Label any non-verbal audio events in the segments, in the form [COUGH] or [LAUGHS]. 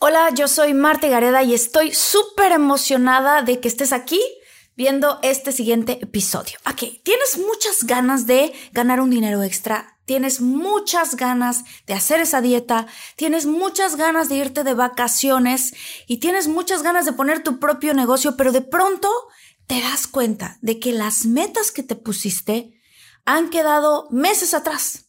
Hola, yo soy Marta Gareda y estoy súper emocionada de que estés aquí viendo este siguiente episodio. Ok, tienes muchas ganas de ganar un dinero extra, tienes muchas ganas de hacer esa dieta, tienes muchas ganas de irte de vacaciones y tienes muchas ganas de poner tu propio negocio, pero de pronto te das cuenta de que las metas que te pusiste han quedado meses atrás.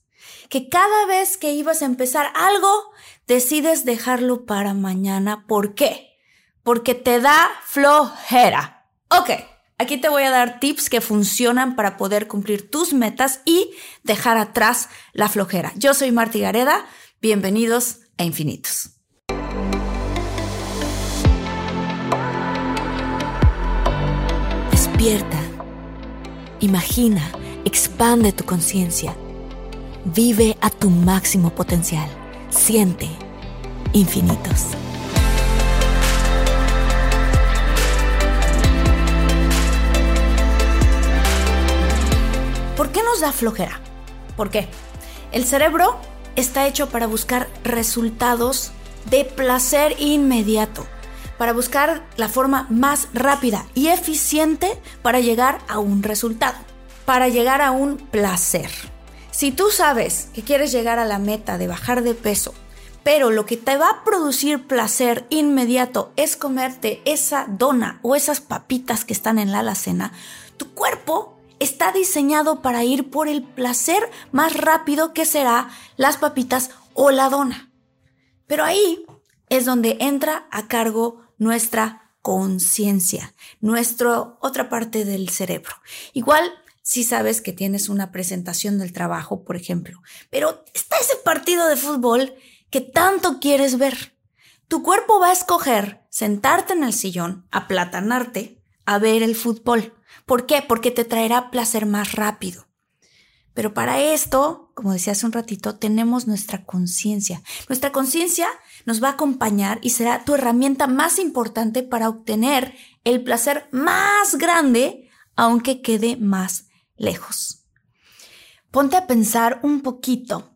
Que cada vez que ibas a empezar algo, decides dejarlo para mañana. ¿Por qué? Porque te da flojera. Ok, aquí te voy a dar tips que funcionan para poder cumplir tus metas y dejar atrás la flojera. Yo soy Marti Gareda. Bienvenidos a Infinitos. Despierta. Imagina. Expande tu conciencia. Vive a tu máximo potencial. Siente infinitos. ¿Por qué nos da flojera? ¿Por qué? El cerebro está hecho para buscar resultados de placer inmediato, para buscar la forma más rápida y eficiente para llegar a un resultado, para llegar a un placer. Si tú sabes que quieres llegar a la meta de bajar de peso, pero lo que te va a producir placer inmediato es comerte esa dona o esas papitas que están en la alacena, tu cuerpo está diseñado para ir por el placer más rápido que será las papitas o la dona. Pero ahí es donde entra a cargo nuestra conciencia, nuestra otra parte del cerebro. Igual si sabes que tienes una presentación del trabajo, por ejemplo, pero está ese partido de fútbol que tanto quieres ver. Tu cuerpo va a escoger sentarte en el sillón, aplatanarte, a ver el fútbol. ¿Por qué? Porque te traerá placer más rápido. Pero para esto, como decía hace un ratito, tenemos nuestra conciencia. Nuestra conciencia nos va a acompañar y será tu herramienta más importante para obtener el placer más grande, aunque quede más lejos. Ponte a pensar un poquito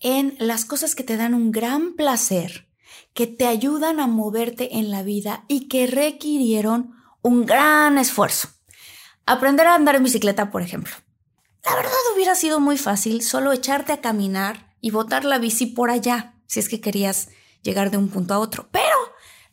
en las cosas que te dan un gran placer, que te ayudan a moverte en la vida y que requirieron un gran esfuerzo. Aprender a andar en bicicleta, por ejemplo. La verdad hubiera sido muy fácil solo echarte a caminar y botar la bici por allá, si es que querías llegar de un punto a otro. Pero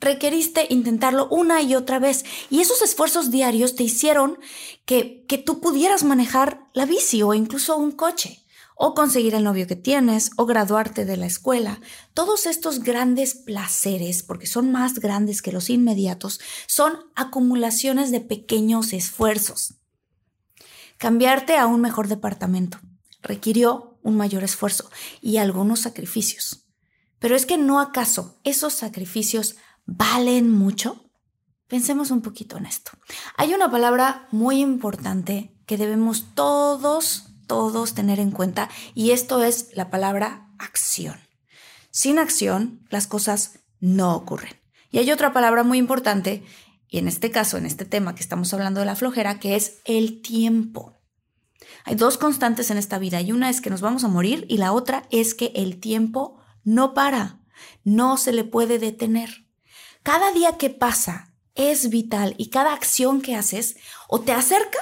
requeriste intentarlo una y otra vez y esos esfuerzos diarios te hicieron que, que tú pudieras manejar la bici o incluso un coche o conseguir el novio que tienes o graduarte de la escuela. Todos estos grandes placeres, porque son más grandes que los inmediatos, son acumulaciones de pequeños esfuerzos. Cambiarte a un mejor departamento requirió un mayor esfuerzo y algunos sacrificios. Pero es que no acaso esos sacrificios valen mucho? Pensemos un poquito en esto. Hay una palabra muy importante que debemos todos, todos tener en cuenta y esto es la palabra acción. Sin acción, las cosas no ocurren. Y hay otra palabra muy importante, y en este caso, en este tema que estamos hablando de la flojera, que es el tiempo. Hay dos constantes en esta vida y una es que nos vamos a morir y la otra es que el tiempo no para, no se le puede detener. Cada día que pasa es vital y cada acción que haces o te acerca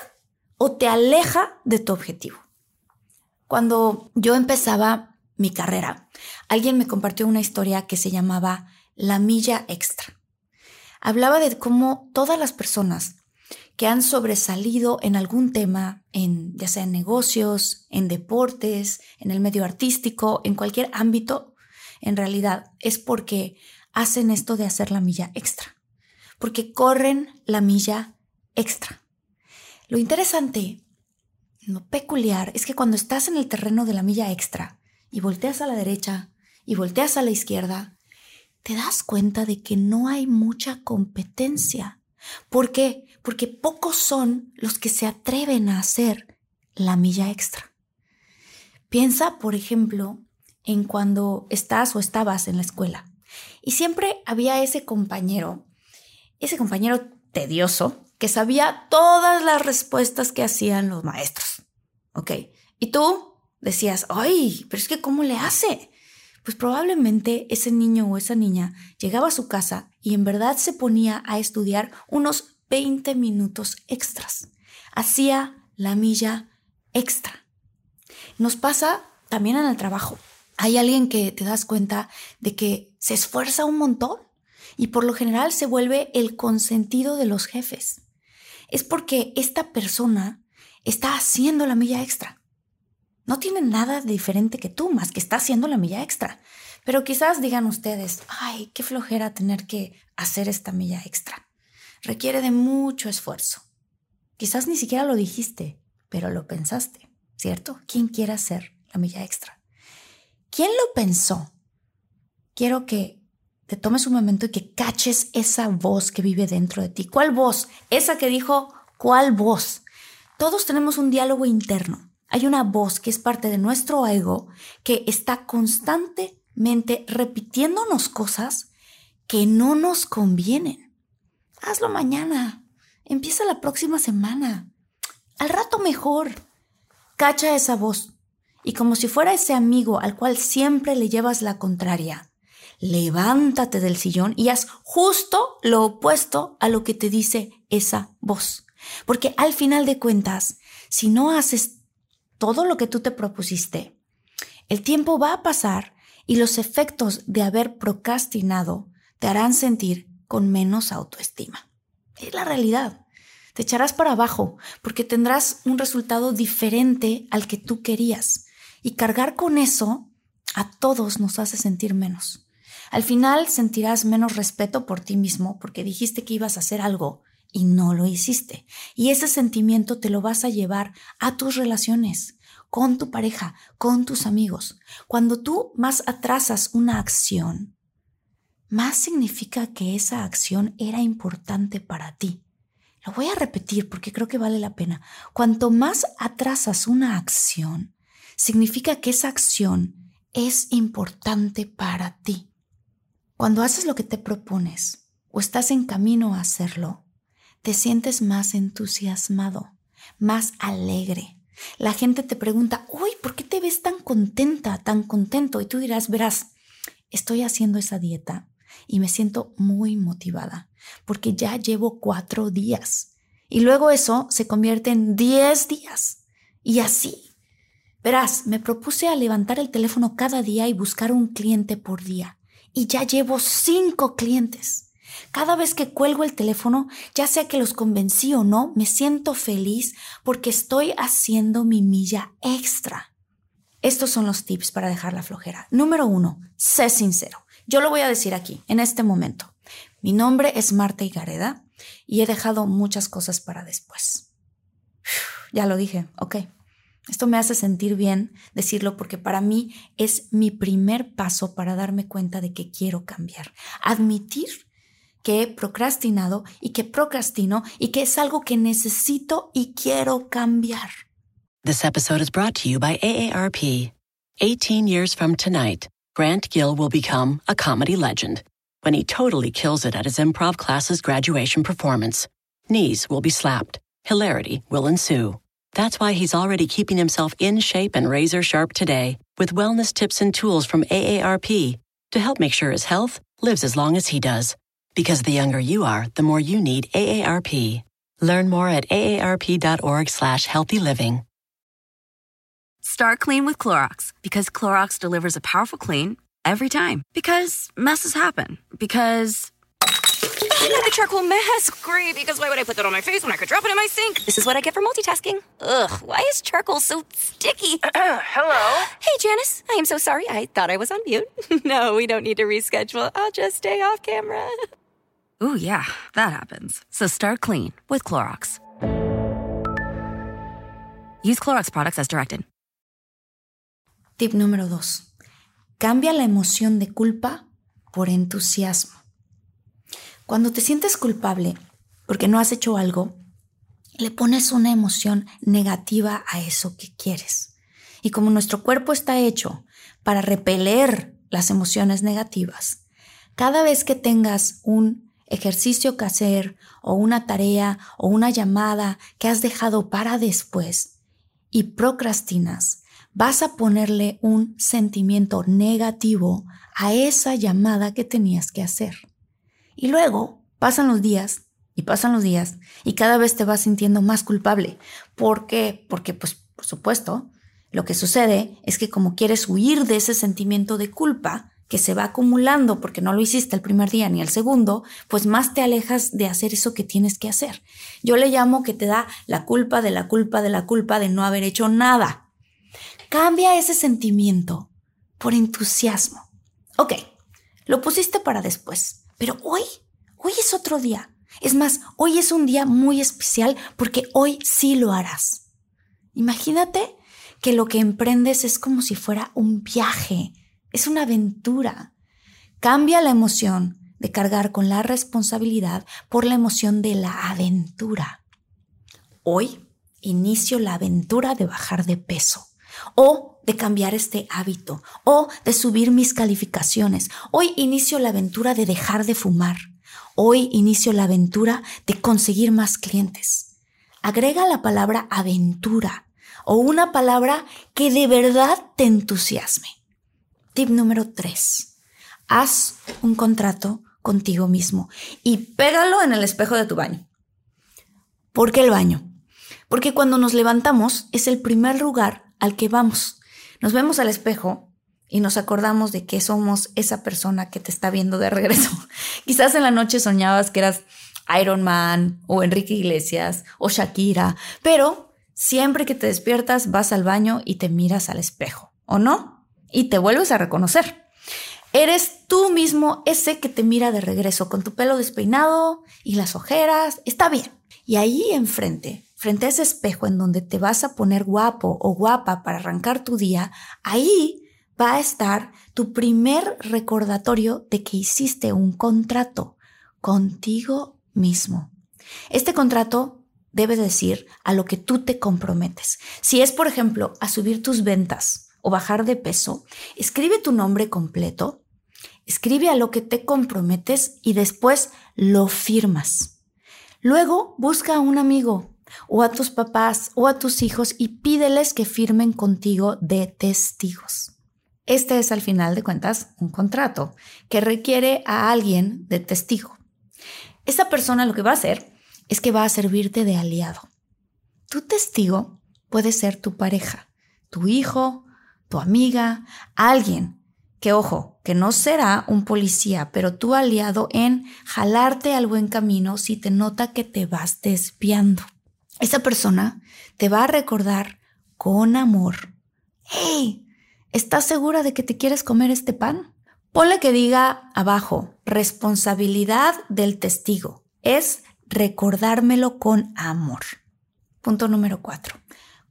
o te aleja de tu objetivo. Cuando yo empezaba mi carrera, alguien me compartió una historia que se llamaba La milla extra. Hablaba de cómo todas las personas que han sobresalido en algún tema, en ya sea en negocios, en deportes, en el medio artístico, en cualquier ámbito, en realidad es porque hacen esto de hacer la milla extra, porque corren la milla extra. Lo interesante, lo peculiar, es que cuando estás en el terreno de la milla extra y volteas a la derecha y volteas a la izquierda, te das cuenta de que no hay mucha competencia. ¿Por qué? Porque pocos son los que se atreven a hacer la milla extra. Piensa, por ejemplo, en cuando estás o estabas en la escuela y siempre había ese compañero, ese compañero tedioso, que sabía todas las respuestas que hacían los maestros. ¿Ok? Y tú decías, ay, pero es que ¿cómo le hace? Pues probablemente ese niño o esa niña llegaba a su casa y en verdad se ponía a estudiar unos 20 minutos extras. Hacía la milla extra. Nos pasa también en el trabajo. Hay alguien que te das cuenta de que se esfuerza un montón y por lo general se vuelve el consentido de los jefes. Es porque esta persona está haciendo la milla extra. No tiene nada diferente que tú, más que está haciendo la milla extra. Pero quizás digan ustedes, ay, qué flojera tener que hacer esta milla extra. Requiere de mucho esfuerzo. Quizás ni siquiera lo dijiste, pero lo pensaste, ¿cierto? ¿Quién quiere hacer la milla extra? ¿Quién lo pensó? Quiero que te tomes un momento y que caches esa voz que vive dentro de ti. ¿Cuál voz? Esa que dijo, ¿cuál voz? Todos tenemos un diálogo interno. Hay una voz que es parte de nuestro ego que está constantemente repitiéndonos cosas que no nos convienen. Hazlo mañana. Empieza la próxima semana. Al rato mejor. Cacha esa voz y como si fuera ese amigo al cual siempre le llevas la contraria, levántate del sillón y haz justo lo opuesto a lo que te dice esa voz. Porque al final de cuentas, si no haces todo lo que tú te propusiste, el tiempo va a pasar y los efectos de haber procrastinado te harán sentir con menos autoestima. Es la realidad. Te echarás para abajo porque tendrás un resultado diferente al que tú querías. Y cargar con eso a todos nos hace sentir menos. Al final sentirás menos respeto por ti mismo porque dijiste que ibas a hacer algo y no lo hiciste. Y ese sentimiento te lo vas a llevar a tus relaciones, con tu pareja, con tus amigos. Cuando tú más atrasas una acción, más significa que esa acción era importante para ti. Lo voy a repetir porque creo que vale la pena. Cuanto más atrasas una acción, significa que esa acción es importante para ti. Cuando haces lo que te propones o estás en camino a hacerlo, te sientes más entusiasmado, más alegre. La gente te pregunta, uy, ¿por qué te ves tan contenta, tan contento? Y tú dirás, verás, estoy haciendo esa dieta y me siento muy motivada porque ya llevo cuatro días. Y luego eso se convierte en diez días. Y así Verás, me propuse a levantar el teléfono cada día y buscar un cliente por día. Y ya llevo cinco clientes. Cada vez que cuelgo el teléfono, ya sea que los convencí o no, me siento feliz porque estoy haciendo mi milla extra. Estos son los tips para dejar la flojera. Número uno, sé sincero. Yo lo voy a decir aquí, en este momento. Mi nombre es Marta Igareda y he dejado muchas cosas para después. ya lo dije, ok. Esto me hace sentir bien decirlo porque para mí es mi primer paso para darme cuenta de que quiero cambiar. Admitir que he procrastinado y que procrastino y que es algo que necesito y quiero cambiar. This episode is brought to you by AARP. 18 years from tonight, Grant Gill will become a comedy legend when he totally kills it at his improv class's graduation performance. Knees will be slapped. Hilarity will ensue. That's why he's already keeping himself in shape and razor sharp today with wellness tips and tools from AARP to help make sure his health lives as long as he does. Because the younger you are, the more you need AARP. Learn more at aarp.org slash healthy living. Start clean with Clorox because Clorox delivers a powerful clean every time. Because messes happen. Because. I the charcoal mask. Great, because why would I put that on my face when I could drop it in my sink? This is what I get for multitasking. Ugh, why is charcoal so sticky? [CLEARS THROAT] Hello? Hey, Janice. I am so sorry. I thought I was on mute. [LAUGHS] no, we don't need to reschedule. I'll just stay off camera. Ooh, yeah, that happens. So start clean with Clorox. Use Clorox products as directed. Tip número 2. Cambia la emoción de culpa por entusiasmo. Cuando te sientes culpable porque no has hecho algo, le pones una emoción negativa a eso que quieres. Y como nuestro cuerpo está hecho para repeler las emociones negativas, cada vez que tengas un ejercicio que hacer o una tarea o una llamada que has dejado para después y procrastinas, vas a ponerle un sentimiento negativo a esa llamada que tenías que hacer. Y luego pasan los días y pasan los días y cada vez te vas sintiendo más culpable. ¿Por qué? Porque, pues, por supuesto, lo que sucede es que como quieres huir de ese sentimiento de culpa, que se va acumulando porque no lo hiciste el primer día ni el segundo, pues más te alejas de hacer eso que tienes que hacer. Yo le llamo que te da la culpa de la culpa de la culpa de no haber hecho nada. Cambia ese sentimiento por entusiasmo. Ok, lo pusiste para después, pero hoy, hoy es otro día. Es más, hoy es un día muy especial porque hoy sí lo harás. Imagínate que lo que emprendes es como si fuera un viaje es una aventura. Cambia la emoción de cargar con la responsabilidad por la emoción de la aventura. Hoy inicio la aventura de bajar de peso o de cambiar este hábito o de subir mis calificaciones. Hoy inicio la aventura de dejar de fumar. Hoy inicio la aventura de conseguir más clientes. Agrega la palabra aventura o una palabra que de verdad te entusiasme. Tip número 3. Haz un contrato contigo mismo y pégalo en el espejo de tu baño. ¿Por qué el baño? Porque cuando nos levantamos es el primer lugar al que vamos. Nos vemos al espejo y nos acordamos de que somos esa persona que te está viendo de regreso. [LAUGHS] Quizás en la noche soñabas que eras Iron Man o Enrique Iglesias o Shakira, pero siempre que te despiertas vas al baño y te miras al espejo, ¿o no? y te vuelves a reconocer. Eres tú mismo ese que te mira de regreso con tu pelo despeinado y las ojeras. Está bien. Y ahí enfrente, frente a ese espejo en donde te vas a poner guapo o guapa para arrancar tu día, ahí va a estar tu primer recordatorio de que hiciste un contrato contigo mismo. Este contrato debe decir a lo que tú te comprometes. Si es, por ejemplo, a subir tus ventas, o bajar de peso, escribe tu nombre completo, escribe a lo que te comprometes y después lo firmas. Luego busca a un amigo o a tus papás o a tus hijos y pídeles que firmen contigo de testigos. Este es al final de cuentas un contrato que requiere a alguien de testigo. Esa persona lo que va a hacer es que va a servirte de aliado. Tu testigo puede ser tu pareja, tu hijo, tu amiga, alguien que, ojo, que no será un policía, pero tu aliado en jalarte al buen camino si te nota que te vas desviando. Esa persona te va a recordar con amor, hey, ¿estás segura de que te quieres comer este pan? Ponle que diga abajo, responsabilidad del testigo. Es recordármelo con amor. Punto número cuatro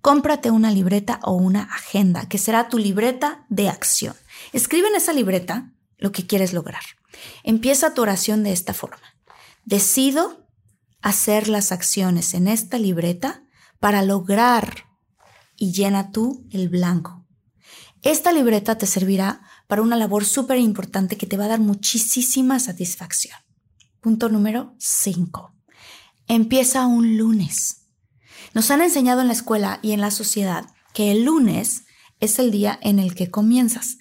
cómprate una libreta o una agenda, que será tu libreta de acción. Escribe en esa libreta lo que quieres lograr. Empieza tu oración de esta forma. Decido hacer las acciones en esta libreta para lograr y llena tú el blanco. Esta libreta te servirá para una labor súper importante que te va a dar muchísima satisfacción. Punto número 5. Empieza un lunes. Nos han enseñado en la escuela y en la sociedad que el lunes es el día en el que comienzas.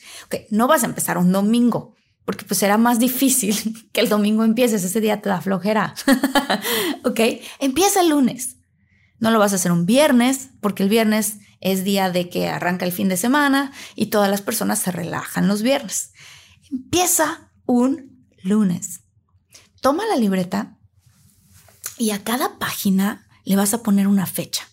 no vas a empezar un domingo, porque pues será más difícil [LAUGHS] que el domingo empieces, ese día te da flojera. [LAUGHS] ok, empieza el lunes. No lo vas a hacer un viernes, porque el viernes es día de que arranca el fin de semana y todas las personas se relajan los viernes. Empieza un lunes. Toma la libreta y a cada página le vas a poner una fecha.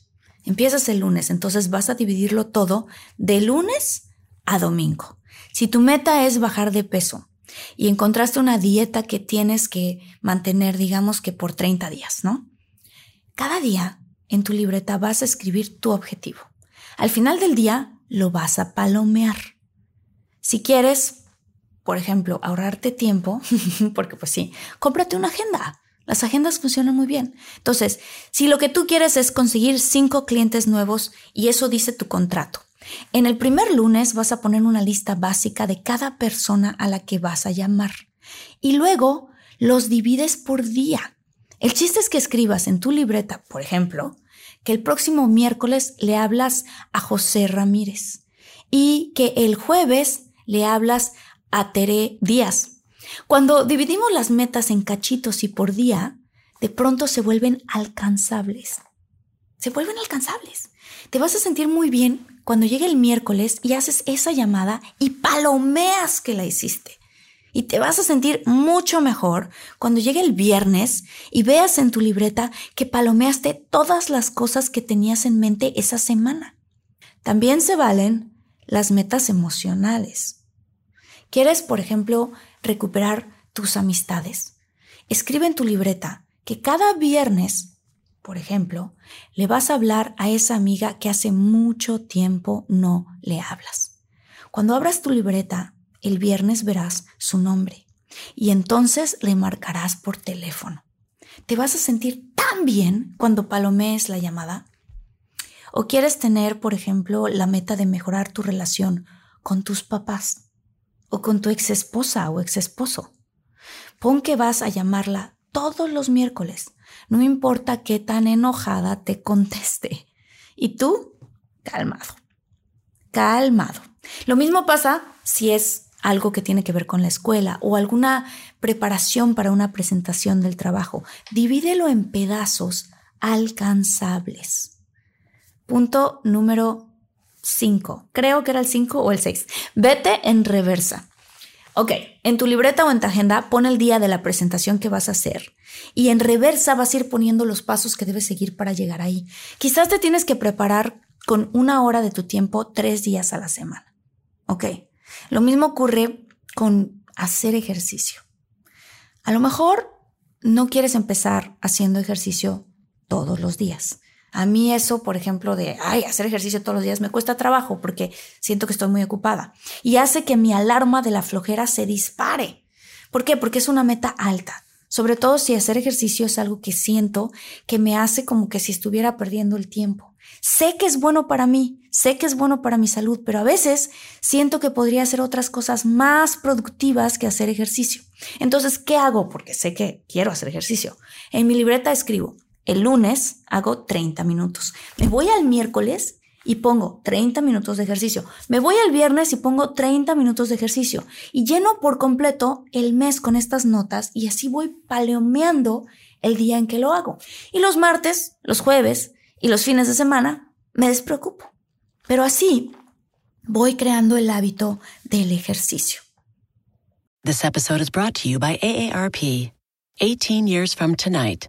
Empiezas el lunes, entonces vas a dividirlo todo de lunes a domingo. Si tu meta es bajar de peso y encontraste una dieta que tienes que mantener, digamos que por 30 días, ¿no? Cada día en tu libreta vas a escribir tu objetivo. Al final del día lo vas a palomear. Si quieres, por ejemplo, ahorrarte tiempo, [LAUGHS] porque pues sí, cómprate una agenda. Las agendas funcionan muy bien. Entonces, si lo que tú quieres es conseguir cinco clientes nuevos y eso dice tu contrato, en el primer lunes vas a poner una lista básica de cada persona a la que vas a llamar y luego los divides por día. El chiste es que escribas en tu libreta, por ejemplo, que el próximo miércoles le hablas a José Ramírez y que el jueves le hablas a Tere Díaz. Cuando dividimos las metas en cachitos y por día, de pronto se vuelven alcanzables. Se vuelven alcanzables. Te vas a sentir muy bien cuando llegue el miércoles y haces esa llamada y palomeas que la hiciste. Y te vas a sentir mucho mejor cuando llegue el viernes y veas en tu libreta que palomeaste todas las cosas que tenías en mente esa semana. También se valen las metas emocionales. ¿Quieres, por ejemplo, recuperar tus amistades? Escribe en tu libreta que cada viernes, por ejemplo, le vas a hablar a esa amiga que hace mucho tiempo no le hablas. Cuando abras tu libreta, el viernes verás su nombre y entonces le marcarás por teléfono. Te vas a sentir tan bien cuando palomees la llamada. ¿O quieres tener, por ejemplo, la meta de mejorar tu relación con tus papás o con tu ex esposa o ex esposo? Pon que vas a llamarla todos los miércoles, no importa qué tan enojada te conteste. Y tú, calmado, calmado. Lo mismo pasa si es algo que tiene que ver con la escuela o alguna preparación para una presentación del trabajo. Divídelo en pedazos alcanzables. Punto número 5. Creo que era el 5 o el 6. Vete en reversa. Ok, en tu libreta o en tu agenda pon el día de la presentación que vas a hacer y en reversa vas a ir poniendo los pasos que debes seguir para llegar ahí. Quizás te tienes que preparar con una hora de tu tiempo tres días a la semana. Ok, lo mismo ocurre con hacer ejercicio. A lo mejor no quieres empezar haciendo ejercicio todos los días. A mí eso, por ejemplo, de, hacer ejercicio todos los días me cuesta trabajo porque siento que estoy muy ocupada y hace que mi alarma de la flojera se dispare. ¿Por qué? Porque es una meta alta. Sobre todo si hacer ejercicio es algo que siento que me hace como que si estuviera perdiendo el tiempo. Sé que es bueno para mí, sé que es bueno para mi salud, pero a veces siento que podría hacer otras cosas más productivas que hacer ejercicio. Entonces, ¿qué hago? Porque sé que quiero hacer ejercicio. En mi libreta escribo, el lunes hago 30 minutos. Me voy al miércoles y pongo 30 minutos de ejercicio. Me voy al viernes y pongo 30 minutos de ejercicio. Y lleno por completo el mes con estas notas y así voy paleomeando el día en que lo hago. Y los martes, los jueves y los fines de semana me despreocupo. Pero así voy creando el hábito del ejercicio. This episode is brought to you by AARP. 18 years from tonight,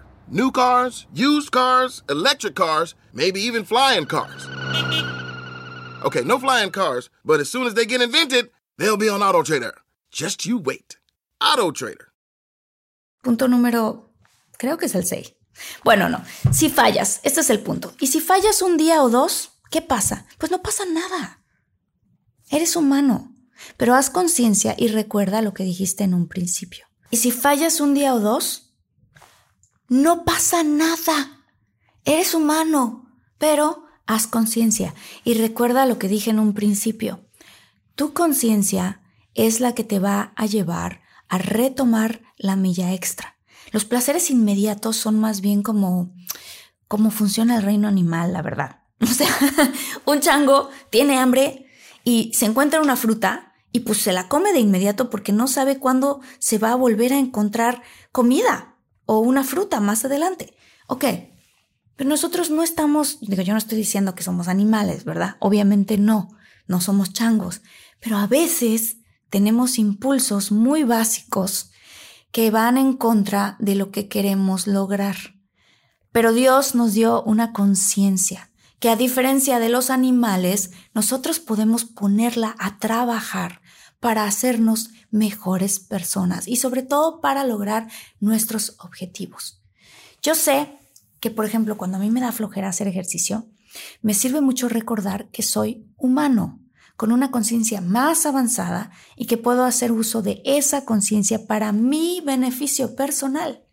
New cars, used cars, electric cars, maybe even flying cars. Okay, no flying cars, but as soon as they get invented, they'll be on AutoTrader. Just you wait. AutoTrader. Punto número, creo que es el 6. Bueno, no, si fallas, este es el punto. Y si fallas un día o dos, ¿qué pasa? Pues no pasa nada. Eres humano, pero haz conciencia y recuerda lo que dijiste en un principio. Y si fallas un día o dos, no pasa nada. Eres humano. Pero haz conciencia y recuerda lo que dije en un principio. Tu conciencia es la que te va a llevar a retomar la milla extra. Los placeres inmediatos son más bien como cómo funciona el reino animal, la verdad. [LAUGHS] O sea, un chango tiene hambre y se encuentra una fruta y pues se la come de inmediato porque no sabe cuándo se va a volver a encontrar comida o una fruta más adelante. Ok, pero nosotros no estamos, digo, yo no estoy diciendo que somos animales, ¿verdad? Obviamente no, no somos changos, pero a veces tenemos impulsos muy básicos que van en contra de lo que queremos lograr. Pero Dios nos dio una conciencia que a diferencia de los animales, nosotros podemos ponerla a trabajar para hacernos mejores personas y sobre todo para lograr nuestros objetivos. Yo sé que, por ejemplo, cuando a mí me da flojera hacer ejercicio, me sirve mucho recordar que soy humano, con una conciencia más avanzada y que puedo hacer uso de esa conciencia para mi beneficio personal.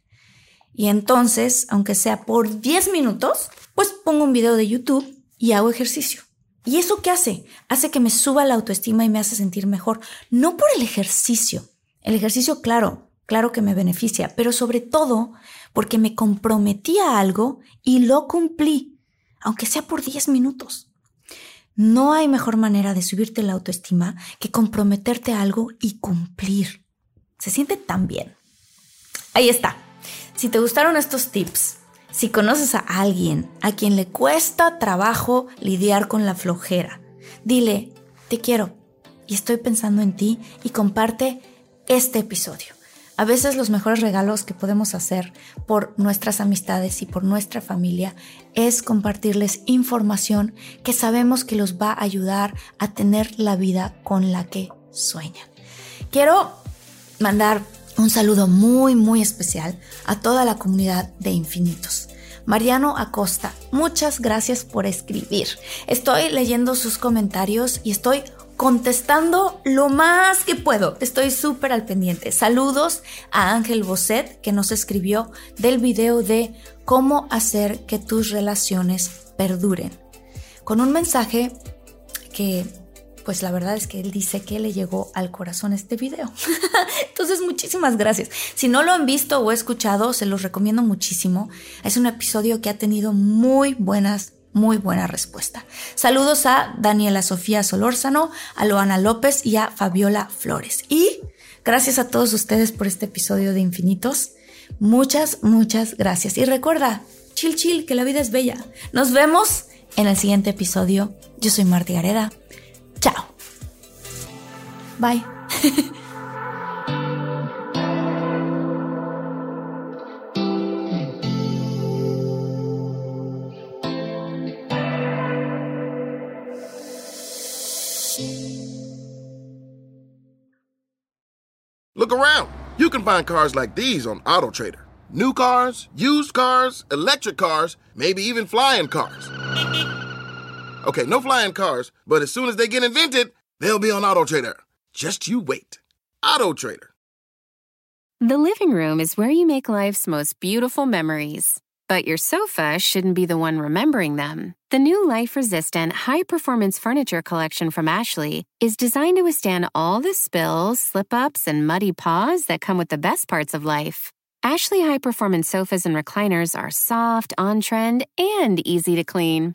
Y entonces, aunque sea por 10 minutos, pues pongo un video de YouTube y hago ejercicio. ¿Y eso qué hace? Hace que me suba la autoestima y me hace sentir mejor. No por el ejercicio. El ejercicio, claro, claro que me beneficia, pero sobre todo porque me comprometí a algo y lo cumplí, aunque sea por 10 minutos. No hay mejor manera de subirte la autoestima que comprometerte a algo y cumplir. Se siente tan bien. Ahí está. Si te gustaron estos tips, si conoces a alguien a quien le cuesta trabajo lidiar con la flojera, dile, te quiero y estoy pensando en ti y comparte este episodio. A veces los mejores regalos que podemos hacer por nuestras amistades y por nuestra familia es compartirles información que sabemos que los va a ayudar a tener la vida con la que sueñan. Quiero mandar un saludo muy, muy especial a toda la comunidad de Infinitos. Mariano Acosta, muchas gracias por escribir. Estoy leyendo sus comentarios y estoy contestando lo más que puedo. Estoy súper al pendiente. Saludos a Ángel Bosset que nos escribió del video de cómo hacer que tus relaciones perduren. Con un mensaje que pues la verdad es que él dice que le llegó al corazón este video. [LAUGHS] Entonces, muchísimas gracias. Si no lo han visto o escuchado, se los recomiendo muchísimo. Es un episodio que ha tenido muy buenas muy buena respuesta. Saludos a Daniela Sofía Solórzano, a Loana López y a Fabiola Flores. Y gracias a todos ustedes por este episodio de Infinitos. Muchas, muchas gracias. Y recuerda, chill, chill, que la vida es bella. Nos vemos en el siguiente episodio. Yo soy Marti Gareda. Chao. Bye. Look around. You can find cars like these on AutoTrader. New cars, used cars, electric cars, maybe even flying cars. Okay, no flying cars, but as soon as they get invented, they'll be on Auto Trader. Just you wait. Auto Trader. The living room is where you make life's most beautiful memories. But your sofa shouldn't be the one remembering them. The new life resistant, high performance furniture collection from Ashley is designed to withstand all the spills, slip ups, and muddy paws that come with the best parts of life. Ashley high performance sofas and recliners are soft, on trend, and easy to clean.